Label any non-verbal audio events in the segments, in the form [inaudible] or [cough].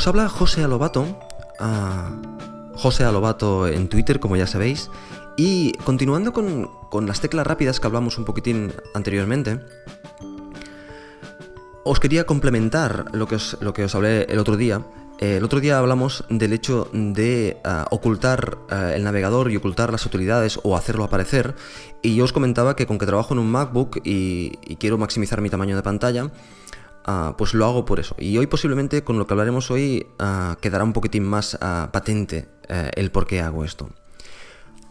Os habla José Alobato, ah, José Alobato en Twitter, como ya sabéis, y continuando con, las teclas rápidas que hablamos un poquitín anteriormente, os quería complementar lo que os, hablé el otro día. Eh, el otro día hablamos del hecho de ah, ocultar ah, el navegador y ocultar las utilidades o hacerlo aparecer. Y yo os comentaba que con que trabajo en un MacBook y quiero maximizar mi tamaño de pantalla, ah, pues lo hago por eso. Y hoy posiblemente con lo que hablaremos hoy quedará un poquitín más patente eh, el por qué hago esto.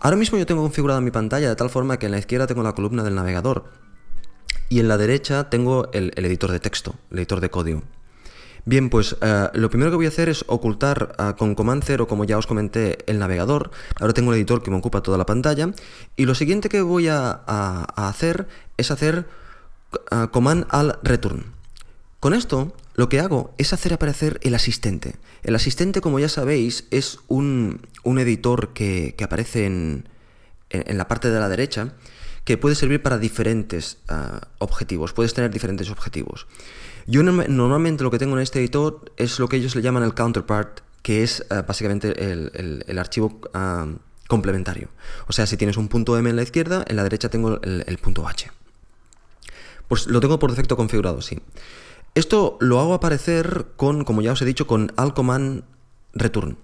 Ahora mismo yo tengo configurada mi pantalla de tal forma que en la izquierda tengo la columna del navegador y en la derecha tengo el, editor de texto, el editor de código. Bien, pues eh, lo primero que voy a hacer es ocultar con Command 0, como ya os comenté, el navegador. Ahora tengo el editor que me ocupa toda la pantalla. Y lo siguiente que voy a, hacer es hacer Command al return. Con esto, lo que hago es hacer aparecer el asistente. El asistente, como ya sabéis, es un, editor que, aparece en, la parte de la derecha que puede servir para diferentes ah, objetivos, puedes tener diferentes objetivos. Yo normalmente lo que tengo en este editor es lo que ellos le llaman el counterpart, que es ah, básicamente el, archivo ah, complementario. O sea, si tienes un punto M en la izquierda, en la derecha tengo el, punto H. Pues lo tengo por defecto configurado, sí. Esto lo hago aparecer con, como ya os he dicho, con al command return.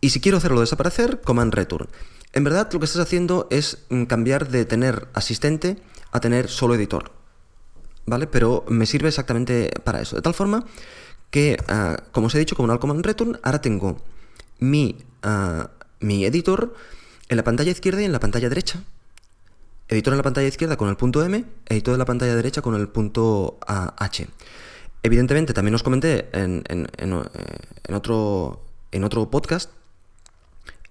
Y si quiero hacerlo desaparecer, command return. En verdad lo que estás haciendo es mm, cambiar de tener asistente a tener solo editor. ¿Vale? Pero me sirve exactamente para eso. De tal forma que, ah, como os he dicho, con un command return, ahora tengo mi, ah, mi editor en la pantalla izquierda y en la pantalla derecha. Editor en la pantalla izquierda con el punto M, editor en la pantalla derecha con el punto ah, H. Evidentemente, también os comenté en, en, otro, en otro podcast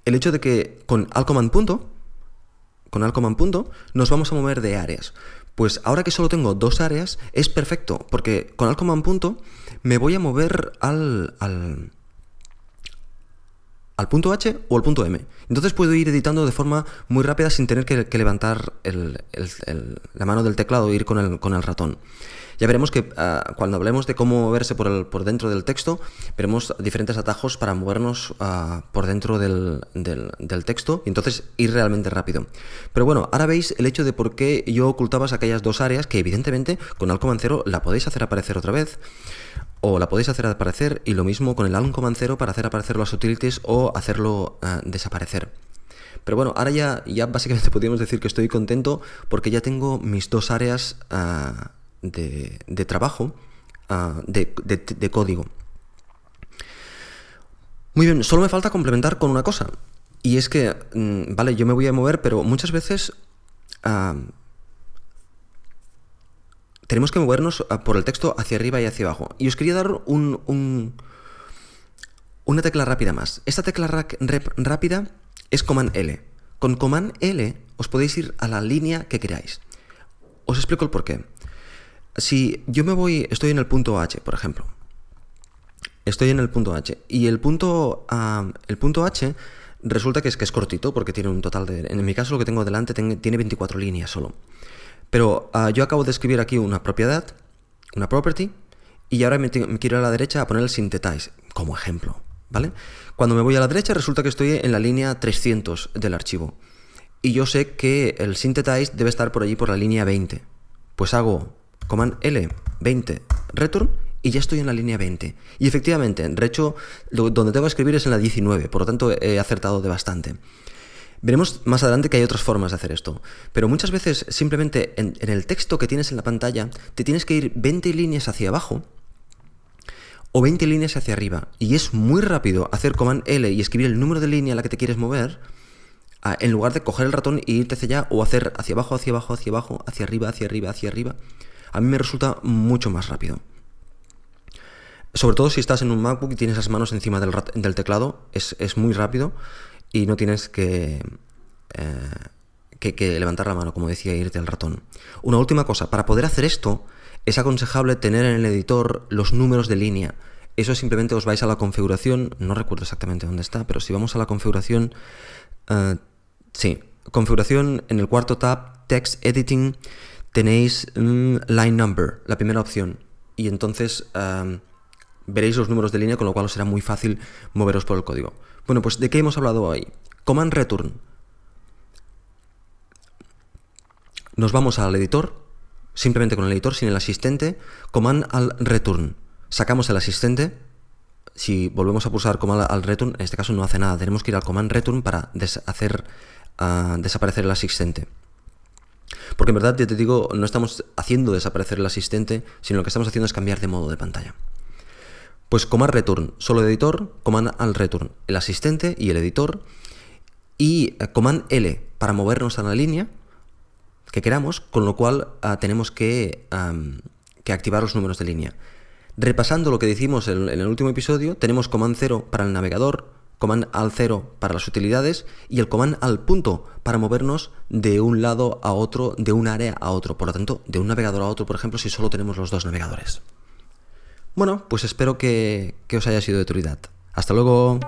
el hecho de que con alcoman punto, con alcoman punto, nos vamos a mover de áreas. Pues ahora que solo tengo dos áreas, es perfecto, porque con alcoman punto me voy a mover al, al, al punto H o al punto M. Entonces puedo ir editando de forma muy rápida sin tener que, levantar la mano del teclado e ir con el, con el ratón. Ya veremos que ah, cuando hablemos de cómo moverse por, el, por dentro del texto, veremos diferentes atajos para movernos ah, por dentro del, texto y entonces ir realmente rápido. Pero bueno, ahora veis el hecho de por qué yo ocultaba aquellas dos áreas que evidentemente con 0 la podéis hacer aparecer otra vez o la podéis hacer aparecer y lo mismo con el 0 para hacer aparecer las utilities o hacerlo ah, desaparecer. Pero bueno, ahora ya, ya básicamente [laughs] podríamos decir que estoy contento porque ya tengo mis dos áreas de, trabajo ah, de, código. Muy bien, solo me falta complementar con una cosa. Y es que, mm, vale, yo me voy a mover, pero muchas veces ah, tenemos que movernos ah, por el texto hacia arriba y hacia abajo. Y os quería dar un, una tecla rápida más. Esta tecla rápida es Command L. Con Command L os podéis ir a la línea que queráis. Os explico el porqué. Si yo me voy, estoy en el punto H, por ejemplo. Estoy en el punto H. Y el punto, el punto H resulta que es, cortito porque tiene un total de... En mi caso lo que tengo delante tiene 24 líneas solo. Pero ah, yo acabo de escribir aquí una propiedad, una property, y ahora me, quiero ir a la derecha a poner el synthetize como ejemplo. ¿Vale? Cuando me voy a la derecha resulta que estoy en la línea 300 del archivo. Y yo sé que el synthetize debe estar por allí por la línea 20. Pues hago Command L, 20, return, y ya estoy en la línea 20. Y efectivamente, en hecho, donde tengo que escribir es en la 19, por lo tanto he acertado de bastante. Veremos más adelante que hay otras formas de hacer esto, pero muchas veces simplemente en, el texto que tienes en la pantalla te tienes que ir 20 líneas hacia abajo o 20 líneas hacia arriba, y es muy rápido hacer Command L y escribir el número de línea a la que te quieres mover, en lugar de coger el ratón y irte hacia allá o hacer hacia abajo, hacia abajo, hacia abajo, hacia arriba, hacia arriba, hacia arriba a mí me resulta mucho más rápido. Sobre todo si estás en un MacBook y tienes las manos encima del, teclado, es, muy rápido y no tienes eh, que, que, levantar la mano, como decía, e irte al ratón. Una última cosa, para poder hacer esto, es aconsejable tener en el editor los números de línea. Eso simplemente os vais a la configuración, no recuerdo exactamente dónde está, pero si vamos a la configuración, eh, sí, configuración en el cuarto tab, Text Editing, tenéis line number, la primera opción. Y entonces veréis los números de línea, con lo cual os será muy fácil moveros por el código. Bueno, pues ¿de qué hemos hablado hoy? Command Return. Nos vamos al editor, simplemente con el editor, sin el asistente, Command al Return. Sacamos el asistente, si volvemos a pulsar Command al Return, en este caso no hace nada, tenemos que ir al Command Return para hacer ah, desaparecer el asistente. Porque en verdad, ya te digo, no estamos haciendo desaparecer el asistente, sino lo que estamos haciendo es cambiar de modo de pantalla. Pues Command Return, solo editor, Command al Return, el asistente y el editor, y eh, Command L para movernos a la línea que queramos, con lo cual ah, tenemos que, que, activar los números de línea. Repasando lo que decimos en, en el último episodio, tenemos Command 0 para el navegador, Command al 0 para las utilidades y el Command al punto para movernos de un lado a otro, de un área a otro. Por lo tanto, de un navegador a otro, por ejemplo, si solo tenemos los dos navegadores. Bueno, pues espero que, que os haya sido de utilidad. Hasta luego.